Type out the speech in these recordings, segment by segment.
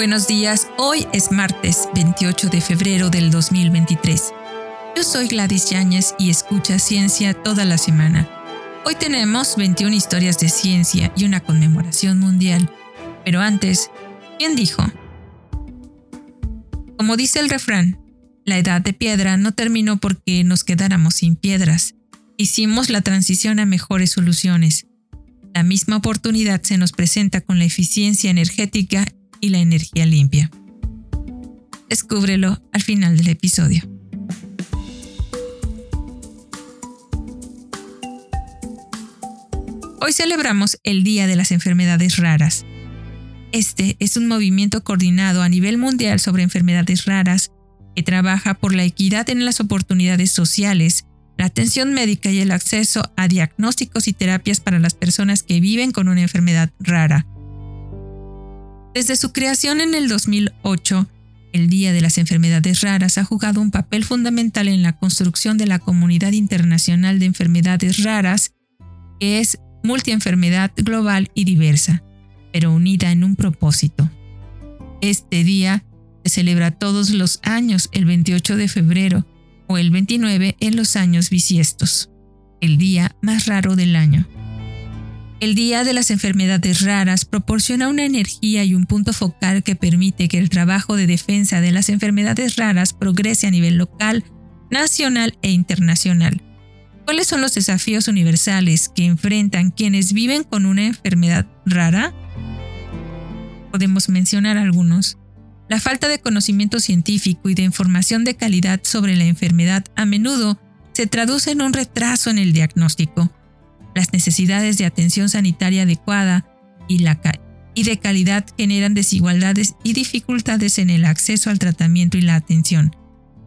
Buenos días, hoy es martes 28 de febrero del 2023. Yo soy Gladys Yáñez y escucha ciencia toda la semana. Hoy tenemos 21 historias de ciencia y una conmemoración mundial. Pero antes, ¿quién dijo? Como dice el refrán, la edad de piedra no terminó porque nos quedáramos sin piedras. Hicimos la transición a mejores soluciones. La misma oportunidad se nos presenta con la eficiencia energética y la energía limpia. Descúbrelo al final del episodio. Hoy celebramos el Día de las Enfermedades Raras. Este es un movimiento coordinado a nivel mundial sobre enfermedades raras que trabaja por la equidad en las oportunidades sociales, la atención médica y el acceso a diagnósticos y terapias para las personas que viven con una enfermedad rara desde su creación en el 2008, el Día de las Enfermedades Raras ha jugado un papel fundamental en la construcción de la Comunidad Internacional de Enfermedades Raras, que es multienfermedad global y diversa, pero unida en un propósito. Este día se celebra todos los años el 28 de febrero o el 29 en los años bisiestos, el día más raro del año. El Día de las Enfermedades Raras proporciona una energía y un punto focal que permite que el trabajo de defensa de las enfermedades raras progrese a nivel local, nacional e internacional. ¿Cuáles son los desafíos universales que enfrentan quienes viven con una enfermedad rara? Podemos mencionar algunos. La falta de conocimiento científico y de información de calidad sobre la enfermedad a menudo se traduce en un retraso en el diagnóstico las necesidades de atención sanitaria adecuada y, de calidad generan desigualdades y dificultades en el acceso al tratamiento y la atención.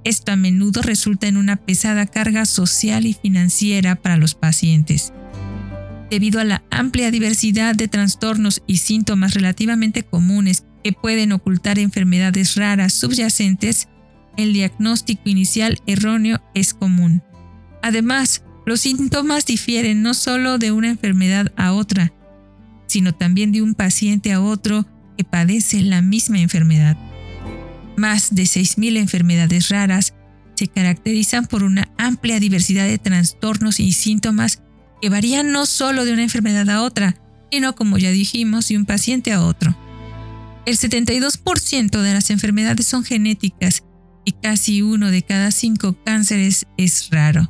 Esto a menudo resulta en una pesada carga social y financiera para los pacientes. Debido a la amplia diversidad de trastornos y síntomas relativamente comunes que pueden ocultar enfermedades raras subyacentes, el diagnóstico inicial erróneo es común. Además, los síntomas difieren no solo de una enfermedad a otra, sino también de un paciente a otro que padece la misma enfermedad. Más de 6.000 enfermedades raras se caracterizan por una amplia diversidad de trastornos y síntomas que varían no solo de una enfermedad a otra, sino como ya dijimos, de un paciente a otro. El 72% de las enfermedades son genéticas y casi uno de cada cinco cánceres es raro.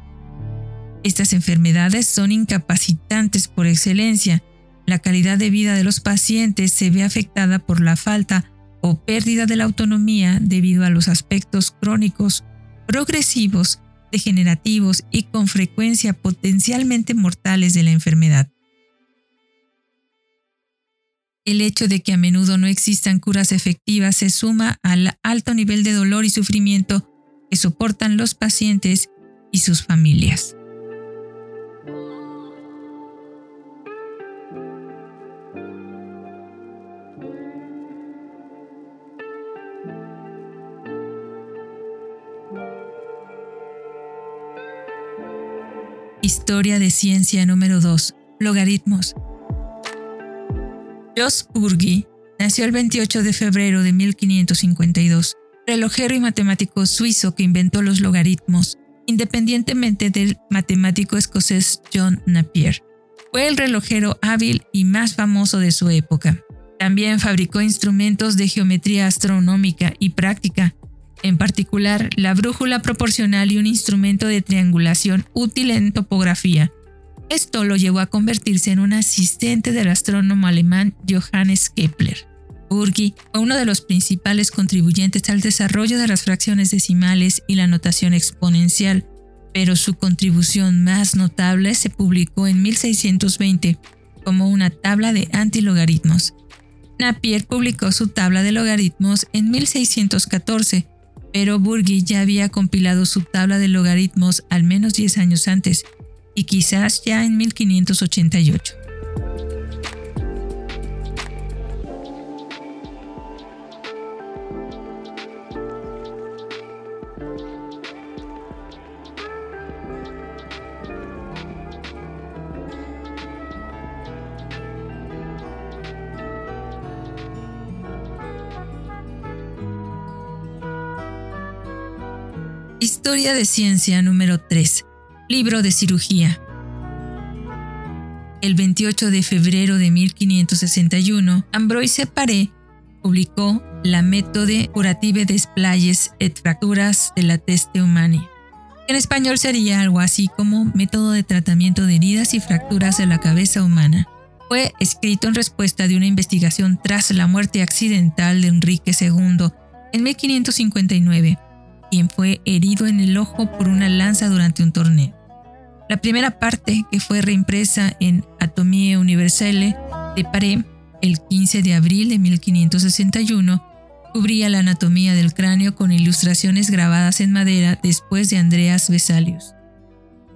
Estas enfermedades son incapacitantes por excelencia. La calidad de vida de los pacientes se ve afectada por la falta o pérdida de la autonomía debido a los aspectos crónicos, progresivos, degenerativos y con frecuencia potencialmente mortales de la enfermedad. El hecho de que a menudo no existan curas efectivas se suma al alto nivel de dolor y sufrimiento que soportan los pacientes y sus familias. Historia de ciencia número 2. Logaritmos. Jos Burgi nació el 28 de febrero de 1552, relojero y matemático suizo que inventó los logaritmos, independientemente del matemático escocés John Napier. Fue el relojero hábil y más famoso de su época. También fabricó instrumentos de geometría astronómica y práctica, en particular la brújula proporcional y un instrumento de triangulación útil en topografía. Esto lo llevó a convertirse en un asistente del astrónomo alemán Johannes Kepler. Burgi fue uno de los principales contribuyentes al desarrollo de las fracciones decimales y la notación exponencial, pero su contribución más notable se publicó en 1620 como una tabla de antilogaritmos. Napier publicó su tabla de logaritmos en 1614 pero Burgi ya había compilado su tabla de logaritmos al menos 10 años antes, y quizás ya en 1588. De ciencia número 3. Libro de cirugía. El 28 de febrero de 1561, Ambroise Paré publicó La méthode curative des playes et fracturas de la teste humani. En español sería algo así como Método de tratamiento de heridas y fracturas de la cabeza humana. Fue escrito en respuesta de una investigación tras la muerte accidental de Enrique II en 1559 quien fue herido en el ojo por una lanza durante un torneo. La primera parte, que fue reimpresa en Atomie Universelle de Paré el 15 de abril de 1561, cubría la anatomía del cráneo con ilustraciones grabadas en madera después de Andreas Vesalius.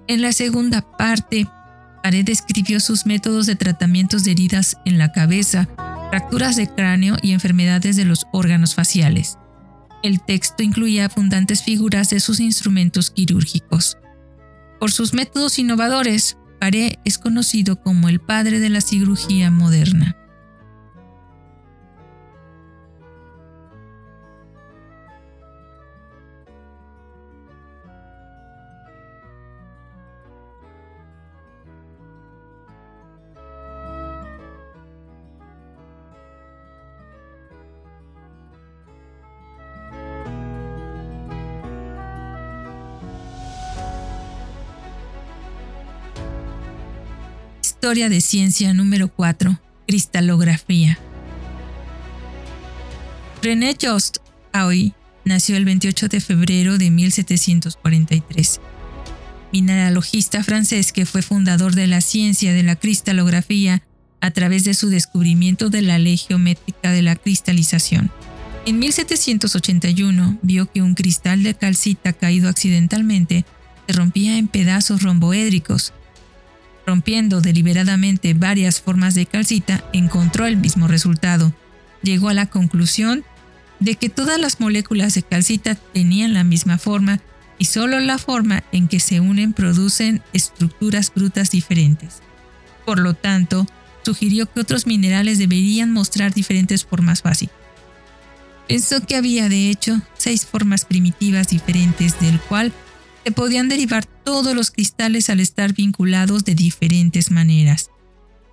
En la segunda parte, Paré describió sus métodos de tratamientos de heridas en la cabeza, fracturas de cráneo y enfermedades de los órganos faciales. El texto incluía abundantes figuras de sus instrumentos quirúrgicos. Por sus métodos innovadores, Paré es conocido como el padre de la cirugía moderna. Historia de ciencia número 4. Cristalografía. René Jost Hauy nació el 28 de febrero de 1743. Mineralogista francés que fue fundador de la ciencia de la cristalografía a través de su descubrimiento de la ley geométrica de la cristalización. En 1781 vio que un cristal de calcita caído accidentalmente se rompía en pedazos romboédricos rompiendo deliberadamente varias formas de calcita, encontró el mismo resultado. Llegó a la conclusión de que todas las moléculas de calcita tenían la misma forma y solo la forma en que se unen producen estructuras brutas diferentes. Por lo tanto, sugirió que otros minerales deberían mostrar diferentes formas básicas. Pensó que había de hecho seis formas primitivas diferentes del cual se podían derivar todos los cristales al estar vinculados de diferentes maneras.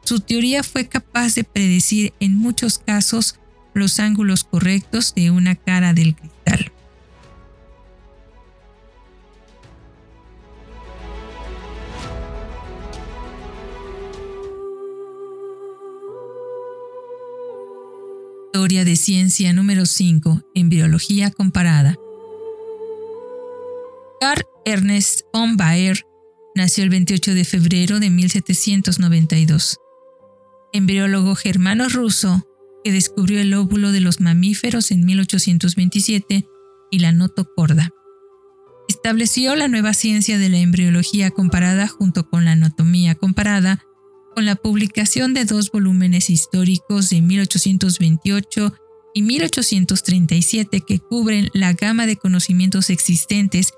Su teoría fue capaz de predecir en muchos casos los ángulos correctos de una cara del cristal. Historia de ciencia número 5 en biología comparada. Ernest von Baer nació el 28 de febrero de 1792. Embriólogo germano-ruso que descubrió el óvulo de los mamíferos en 1827 y la notocorda. Estableció la nueva ciencia de la embriología comparada junto con la anatomía comparada con la publicación de dos volúmenes históricos de 1828 y 1837 que cubren la gama de conocimientos existentes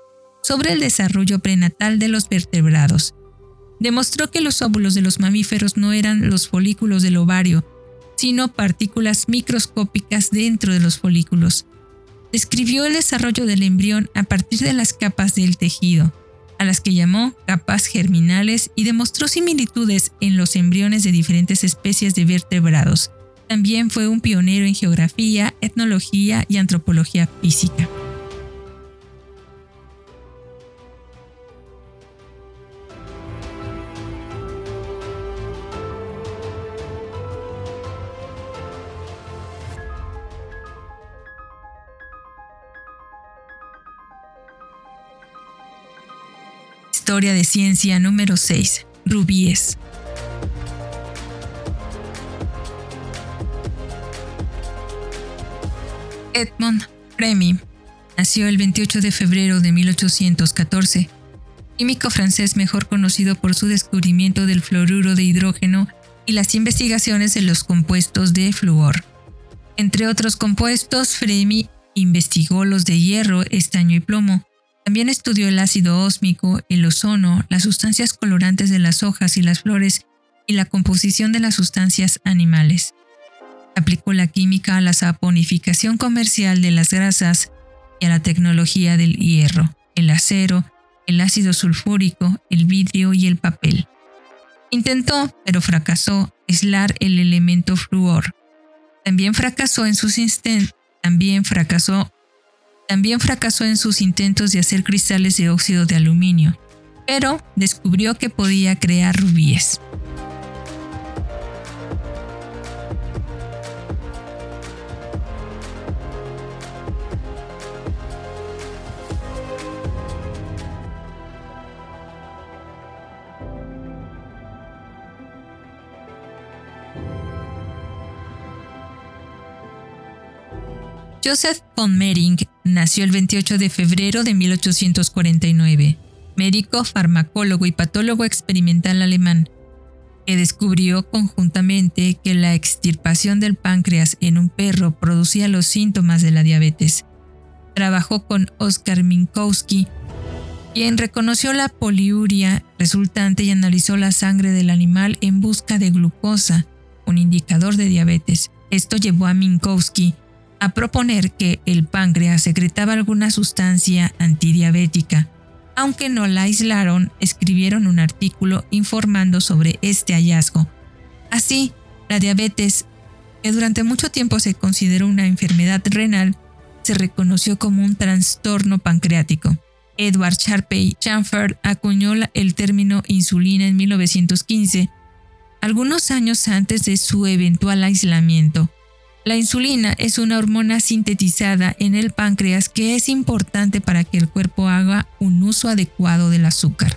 sobre el desarrollo prenatal de los vertebrados. Demostró que los óvulos de los mamíferos no eran los folículos del ovario, sino partículas microscópicas dentro de los folículos. Describió el desarrollo del embrión a partir de las capas del tejido, a las que llamó capas germinales y demostró similitudes en los embriones de diferentes especies de vertebrados. También fue un pionero en geografía, etnología y antropología física. Historia de Ciencia número 6. Rubíes. Edmond Remy nació el 28 de febrero de 1814, químico francés mejor conocido por su descubrimiento del fluoruro de hidrógeno y las investigaciones de los compuestos de flúor. Entre otros compuestos, Fremy investigó los de hierro, estaño y plomo, también estudió el ácido ósmico, el ozono, las sustancias colorantes de las hojas y las flores y la composición de las sustancias animales. Aplicó la química a la saponificación comercial de las grasas y a la tecnología del hierro, el acero, el ácido sulfúrico, el vidrio y el papel. Intentó, pero fracasó, aislar el elemento flúor. También fracasó en sus también fracasó también fracasó en sus intentos de hacer cristales de óxido de aluminio, pero descubrió que podía crear rubíes. Joseph von Mering nació el 28 de febrero de 1849, médico, farmacólogo y patólogo experimental alemán, que descubrió conjuntamente que la extirpación del páncreas en un perro producía los síntomas de la diabetes. Trabajó con Oskar Minkowski, quien reconoció la poliuria resultante y analizó la sangre del animal en busca de glucosa, un indicador de diabetes. Esto llevó a Minkowski a proponer que el páncreas secretaba alguna sustancia antidiabética. Aunque no la aislaron, escribieron un artículo informando sobre este hallazgo. Así, la diabetes, que durante mucho tiempo se consideró una enfermedad renal, se reconoció como un trastorno pancreático. Edward Sharpey Chamford acuñó el término insulina en 1915, algunos años antes de su eventual aislamiento. La insulina es una hormona sintetizada en el páncreas que es importante para que el cuerpo haga un uso adecuado del azúcar.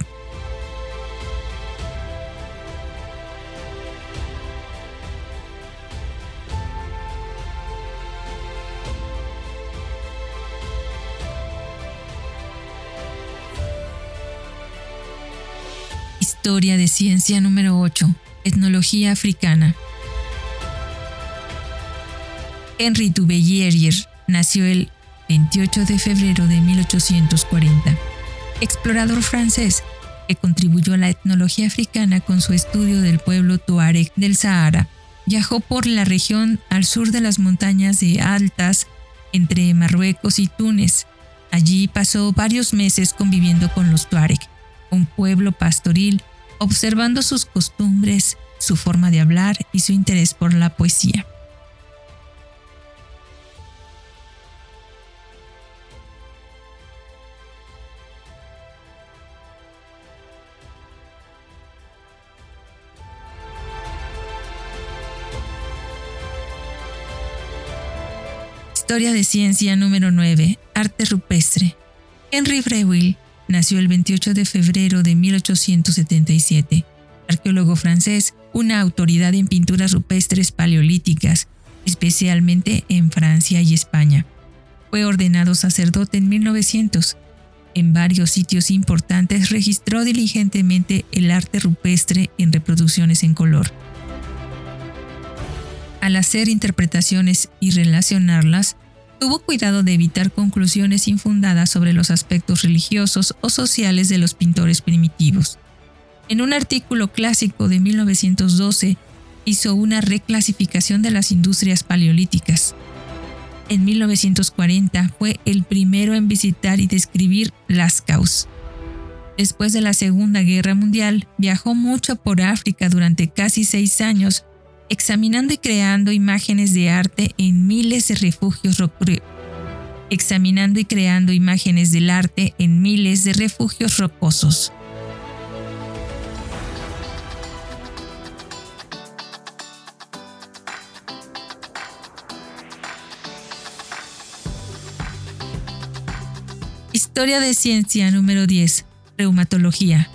Historia de ciencia número 8. Etnología africana. Henri Dubeyerier nació el 28 de febrero de 1840. Explorador francés que contribuyó a la etnología africana con su estudio del pueblo tuareg del Sahara. Viajó por la región al sur de las montañas de Altas, entre Marruecos y Túnez. Allí pasó varios meses conviviendo con los tuareg, un pueblo pastoril, observando sus costumbres, su forma de hablar y su interés por la poesía. Historia de ciencia número 9. Arte rupestre. Henry Breuil nació el 28 de febrero de 1877. Arqueólogo francés, una autoridad en pinturas rupestres paleolíticas, especialmente en Francia y España. Fue ordenado sacerdote en 1900. En varios sitios importantes registró diligentemente el arte rupestre en reproducciones en color. Al hacer interpretaciones y relacionarlas, tuvo cuidado de evitar conclusiones infundadas sobre los aspectos religiosos o sociales de los pintores primitivos. En un artículo clásico de 1912, hizo una reclasificación de las industrias paleolíticas. En 1940 fue el primero en visitar y describir Lascaux. Después de la Segunda Guerra Mundial, viajó mucho por África durante casi seis años examinando y creando imágenes de arte en miles de refugios examinando y creando imágenes del arte en miles de refugios rocosos. Historia de ciencia número 10. Reumatología.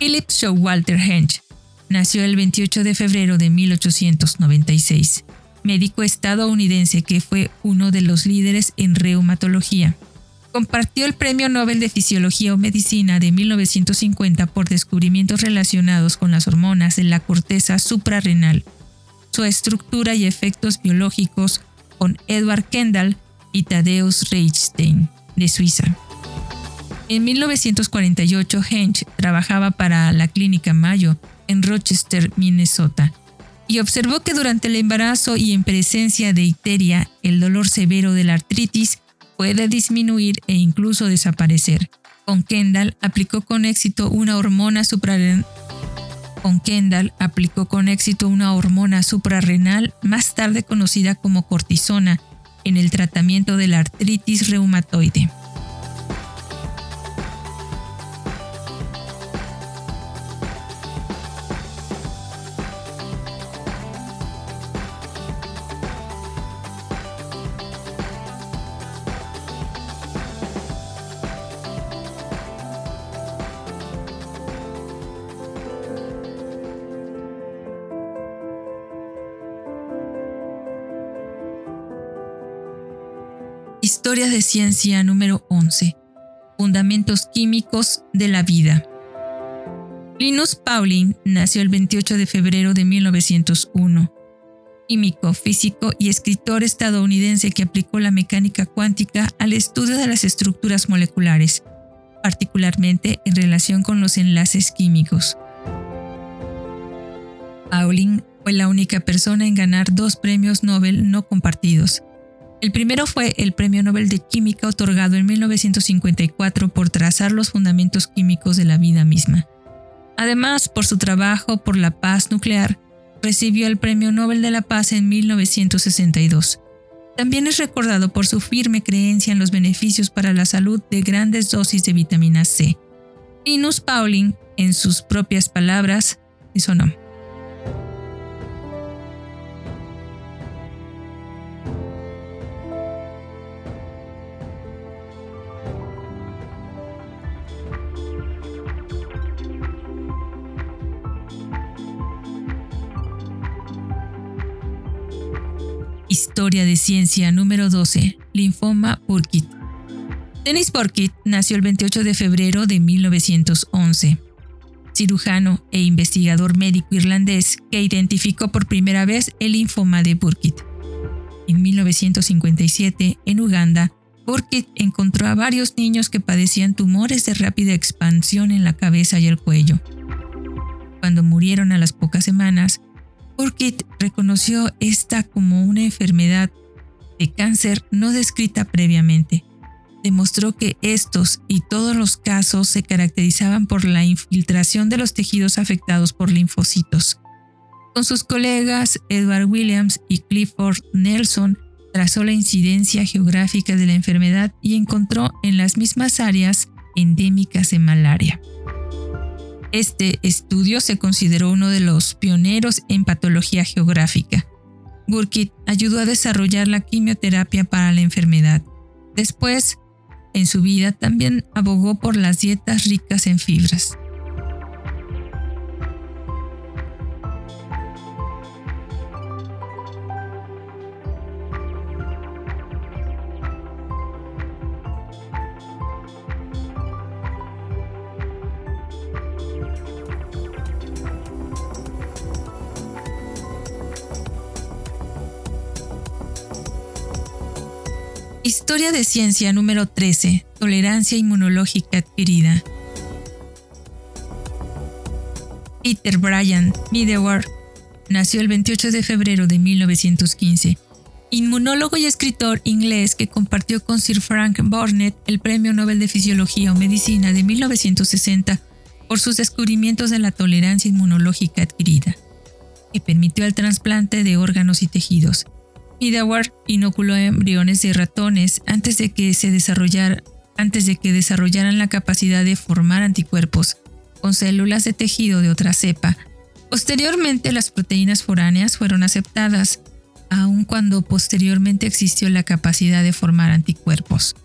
Philip Showalter Hench Nació el 28 de febrero de 1896, médico estadounidense que fue uno de los líderes en reumatología. Compartió el Premio Nobel de Fisiología o Medicina de 1950 por descubrimientos relacionados con las hormonas de la corteza suprarrenal, su estructura y efectos biológicos con Edward Kendall y Tadeusz Reichstein, de Suiza. En 1948, Hench trabajaba para la Clínica Mayo en Rochester, Minnesota, y observó que durante el embarazo y en presencia de icteria, el dolor severo de la artritis puede disminuir e incluso desaparecer. Con Kendall aplicó con éxito una hormona suprarrenal con Kendall aplicó con éxito una hormona suprarrenal más tarde conocida como cortisona en el tratamiento de la artritis reumatoide. Historia de Ciencia número 11. Fundamentos químicos de la vida. Linus Pauling nació el 28 de febrero de 1901. Químico, físico y escritor estadounidense que aplicó la mecánica cuántica al estudio de las estructuras moleculares, particularmente en relación con los enlaces químicos. Pauling fue la única persona en ganar dos premios Nobel no compartidos el primero fue el Premio Nobel de Química otorgado en 1954 por trazar los fundamentos químicos de la vida misma. Además, por su trabajo por la paz nuclear, recibió el Premio Nobel de la Paz en 1962. También es recordado por su firme creencia en los beneficios para la salud de grandes dosis de vitamina C. Linus Pauling, en sus propias palabras, eso no. Historia de Ciencia número 12, Linfoma Burkitt. Dennis Burkitt nació el 28 de febrero de 1911. Cirujano e investigador médico irlandés que identificó por primera vez el linfoma de Burkitt. En 1957, en Uganda, Burkitt encontró a varios niños que padecían tumores de rápida expansión en la cabeza y el cuello. Cuando murieron a las pocas semanas, Burkitt reconoció esta como una enfermedad de cáncer no descrita previamente. Demostró que estos y todos los casos se caracterizaban por la infiltración de los tejidos afectados por linfocitos. Con sus colegas Edward Williams y Clifford Nelson, trazó la incidencia geográfica de la enfermedad y encontró en las mismas áreas endémicas de malaria. Este estudio se consideró uno de los pioneros en patología geográfica. Burkitt ayudó a desarrollar la quimioterapia para la enfermedad. Después, en su vida también abogó por las dietas ricas en fibras. Historia de Ciencia número 13. Tolerancia inmunológica adquirida. Peter Bryan Middelward nació el 28 de febrero de 1915. Inmunólogo y escritor inglés que compartió con Sir Frank Burnett el Premio Nobel de Fisiología o Medicina de 1960 por sus descubrimientos de la tolerancia inmunológica adquirida, que permitió el trasplante de órganos y tejidos Idawar inoculó embriones de ratones antes de que se antes de que desarrollaran la capacidad de formar anticuerpos con células de tejido de otra cepa. Posteriormente, las proteínas foráneas fueron aceptadas, aun cuando posteriormente existió la capacidad de formar anticuerpos.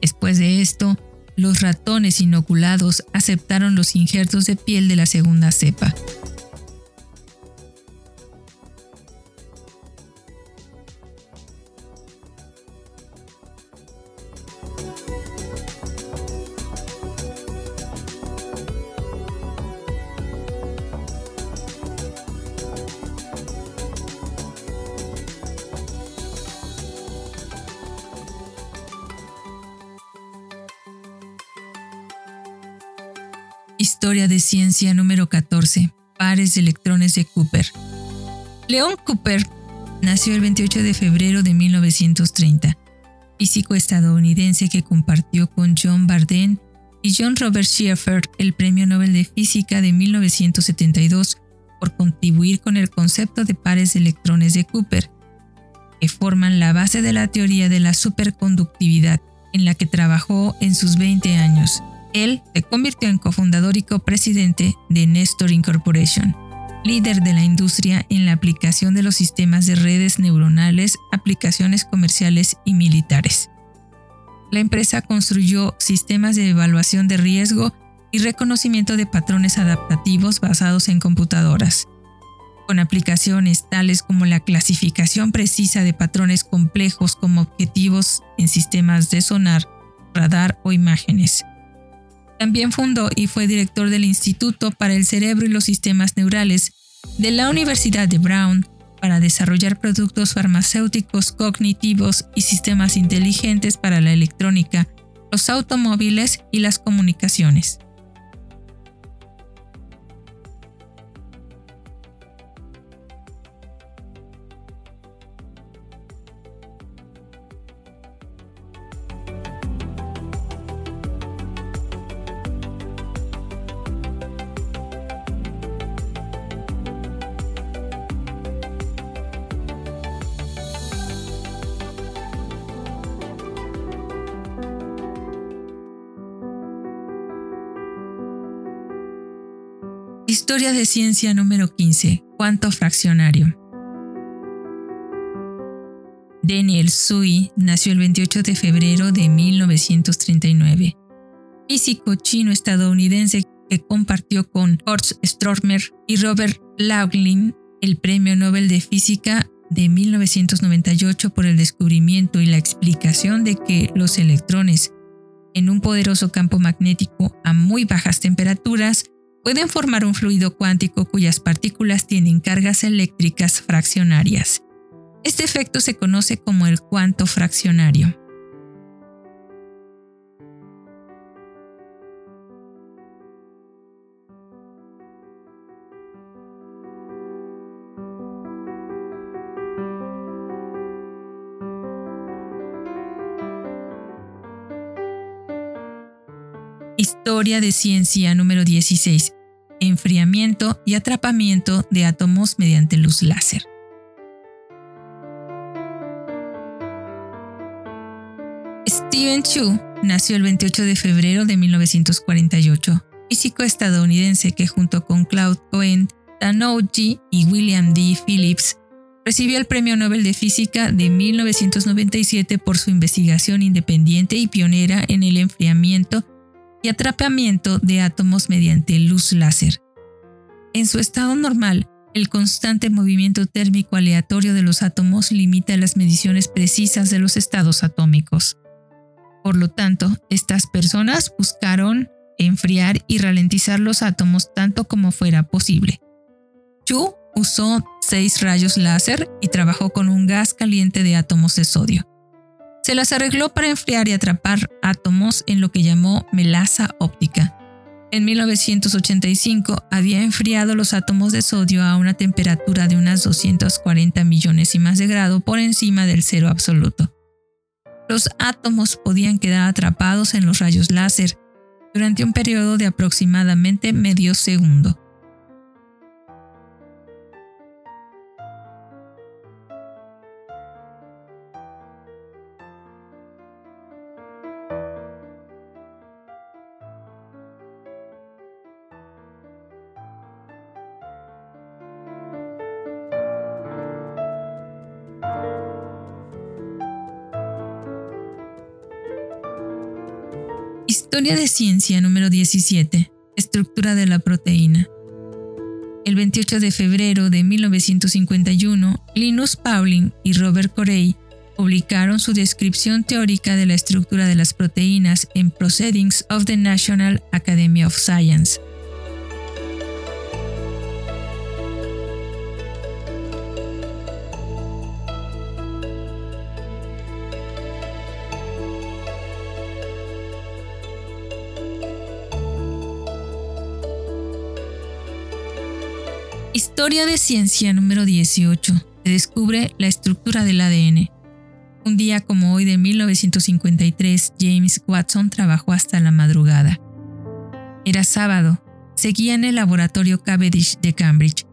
Después de esto, los ratones inoculados aceptaron los injertos de piel de la segunda cepa. Ciencia número 14. Pares de electrones de Cooper. Leon Cooper nació el 28 de febrero de 1930. físico estadounidense que compartió con John Barden y John Robert Schieffer el Premio Nobel de Física de 1972 por contribuir con el concepto de pares de electrones de Cooper, que forman la base de la teoría de la superconductividad, en la que trabajó en sus 20 años. Él se convirtió en cofundador y copresidente de Nestor Incorporation, líder de la industria en la aplicación de los sistemas de redes neuronales, aplicaciones comerciales y militares. La empresa construyó sistemas de evaluación de riesgo y reconocimiento de patrones adaptativos basados en computadoras, con aplicaciones tales como la clasificación precisa de patrones complejos como objetivos en sistemas de sonar, radar o imágenes. También fundó y fue director del Instituto para el Cerebro y los Sistemas Neurales de la Universidad de Brown para desarrollar productos farmacéuticos cognitivos y sistemas inteligentes para la electrónica, los automóviles y las comunicaciones. Historia de ciencia número 15. Cuánto fraccionario. Daniel Sui nació el 28 de febrero de 1939. Físico chino-estadounidense que compartió con Horst Stromer y Robert Laughlin el Premio Nobel de Física de 1998 por el descubrimiento y la explicación de que los electrones en un poderoso campo magnético a muy bajas temperaturas pueden formar un fluido cuántico cuyas partículas tienen cargas eléctricas fraccionarias. Este efecto se conoce como el cuanto fraccionario. Historia de ciencia número 16. Enfriamiento y atrapamiento de átomos mediante luz láser. Steven Chu nació el 28 de febrero de 1948, físico estadounidense que junto con Claude Cohen, Tanouji y William D. Phillips recibió el Premio Nobel de Física de 1997 por su investigación independiente y pionera en el enfriamiento y atrapamiento de átomos mediante luz láser. En su estado normal, el constante movimiento térmico aleatorio de los átomos limita las mediciones precisas de los estados atómicos. Por lo tanto, estas personas buscaron enfriar y ralentizar los átomos tanto como fuera posible. Chu usó seis rayos láser y trabajó con un gas caliente de átomos de sodio se las arregló para enfriar y atrapar átomos en lo que llamó melaza óptica. En 1985 había enfriado los átomos de sodio a una temperatura de unas 240 millones y más de grado por encima del cero absoluto. Los átomos podían quedar atrapados en los rayos láser durante un periodo de aproximadamente medio segundo. Historia de ciencia número 17. Estructura de la proteína. El 28 de febrero de 1951, Linus Pauling y Robert Corey publicaron su descripción teórica de la estructura de las proteínas en Proceedings of the National Academy of Science. Historia de ciencia número 18. Se descubre la estructura del ADN. Un día como hoy de 1953, James Watson trabajó hasta la madrugada. Era sábado. Seguía en el laboratorio Cavendish de Cambridge,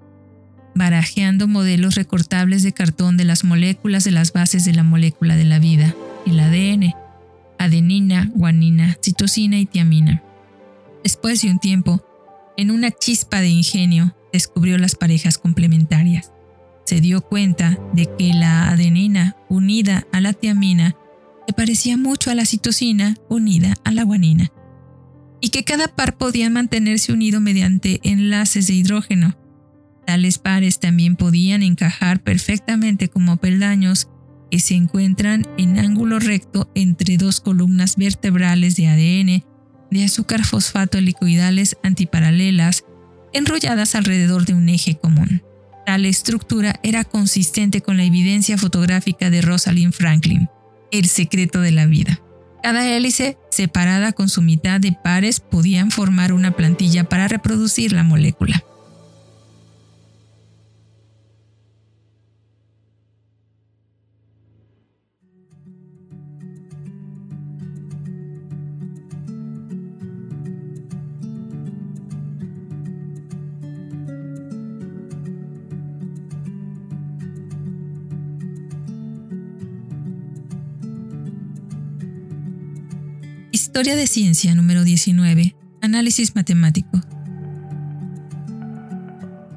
barajeando modelos recortables de cartón de las moléculas de las bases de la molécula de la vida, el ADN, adenina, guanina, citosina y tiamina. Después de un tiempo, en una chispa de ingenio, descubrió las parejas complementarias se dio cuenta de que la adenina unida a la tiamina se parecía mucho a la citosina unida a la guanina, y que cada par podía mantenerse unido mediante enlaces de hidrógeno. Tales pares también podían encajar perfectamente como peldaños que se encuentran en ángulo recto entre dos columnas vertebrales de ADN de azúcar fosfato helicoidales antiparalelas enrolladas alrededor de un eje común. Tal estructura era consistente con la evidencia fotográfica de Rosalind Franklin, El secreto de la vida. Cada hélice, separada con su mitad de pares, podían formar una plantilla para reproducir la molécula. Historia de Ciencia número 19. Análisis matemático.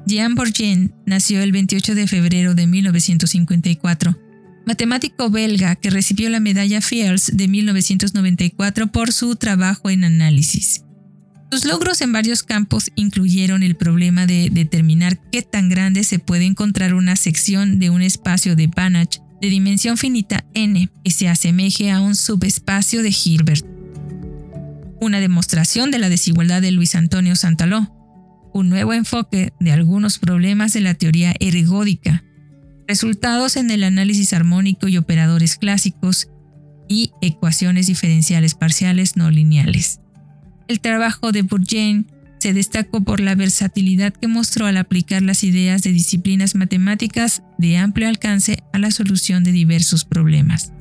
Jean Bourgain nació el 28 de febrero de 1954, matemático belga que recibió la medalla Fields de 1994 por su trabajo en análisis. Sus logros en varios campos incluyeron el problema de determinar qué tan grande se puede encontrar una sección de un espacio de Banach de dimensión finita n que se asemeje a un subespacio de Hilbert una demostración de la desigualdad de Luis Antonio Santaló, un nuevo enfoque de algunos problemas de la teoría ergódica, resultados en el análisis armónico y operadores clásicos y ecuaciones diferenciales parciales no lineales. El trabajo de Bourgain se destacó por la versatilidad que mostró al aplicar las ideas de disciplinas matemáticas de amplio alcance a la solución de diversos problemas.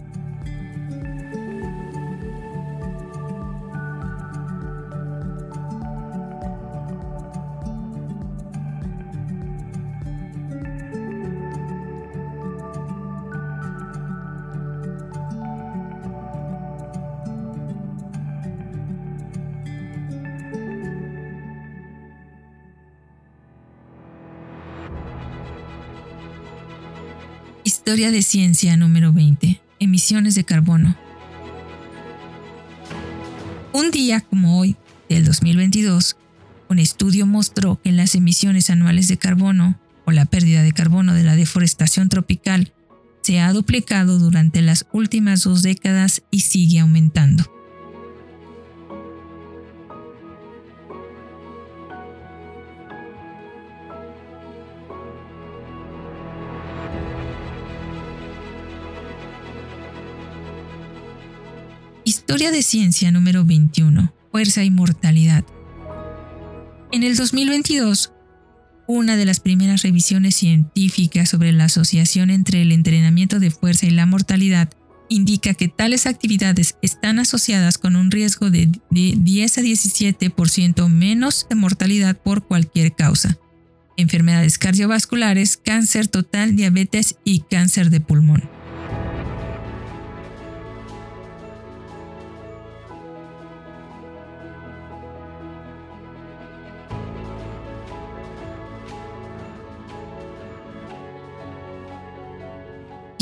Historia de Ciencia número 20. Emisiones de carbono. Un día como hoy, del 2022, un estudio mostró que las emisiones anuales de carbono, o la pérdida de carbono de la deforestación tropical, se ha duplicado durante las últimas dos décadas y sigue aumentando. Historia de Ciencia número 21. Fuerza y mortalidad. En el 2022, una de las primeras revisiones científicas sobre la asociación entre el entrenamiento de fuerza y la mortalidad indica que tales actividades están asociadas con un riesgo de, de 10 a 17% menos de mortalidad por cualquier causa. Enfermedades cardiovasculares, cáncer total, diabetes y cáncer de pulmón.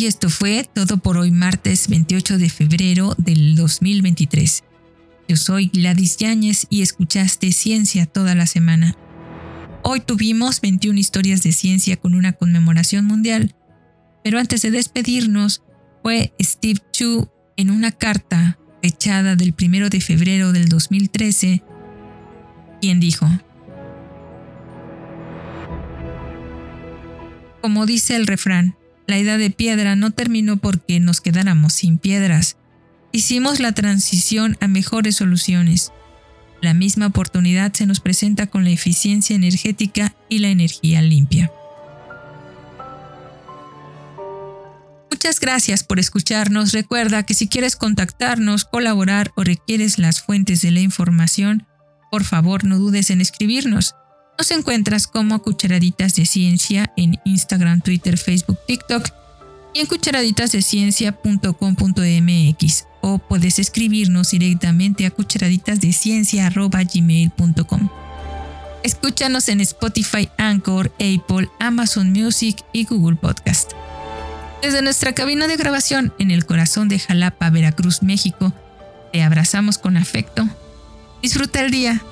Y esto fue todo por hoy martes 28 de febrero del 2023. Yo soy Gladys Yáñez y escuchaste Ciencia toda la semana. Hoy tuvimos 21 historias de ciencia con una conmemoración mundial, pero antes de despedirnos fue Steve Chu en una carta fechada del 1 de febrero del 2013 quien dijo, como dice el refrán, la edad de piedra no terminó porque nos quedáramos sin piedras. Hicimos la transición a mejores soluciones. La misma oportunidad se nos presenta con la eficiencia energética y la energía limpia. Muchas gracias por escucharnos. Recuerda que si quieres contactarnos, colaborar o requieres las fuentes de la información, por favor no dudes en escribirnos. Nos encuentras como Cucharaditas de Ciencia en Instagram, Twitter, Facebook, TikTok y en cucharaditasdeciencia.com.mx o puedes escribirnos directamente a cucharaditasdeciencia.gmail.com. Escúchanos en Spotify, Anchor, Apple, Amazon Music y Google Podcast. Desde nuestra cabina de grabación en el corazón de Jalapa, Veracruz, México, te abrazamos con afecto. Disfruta el día.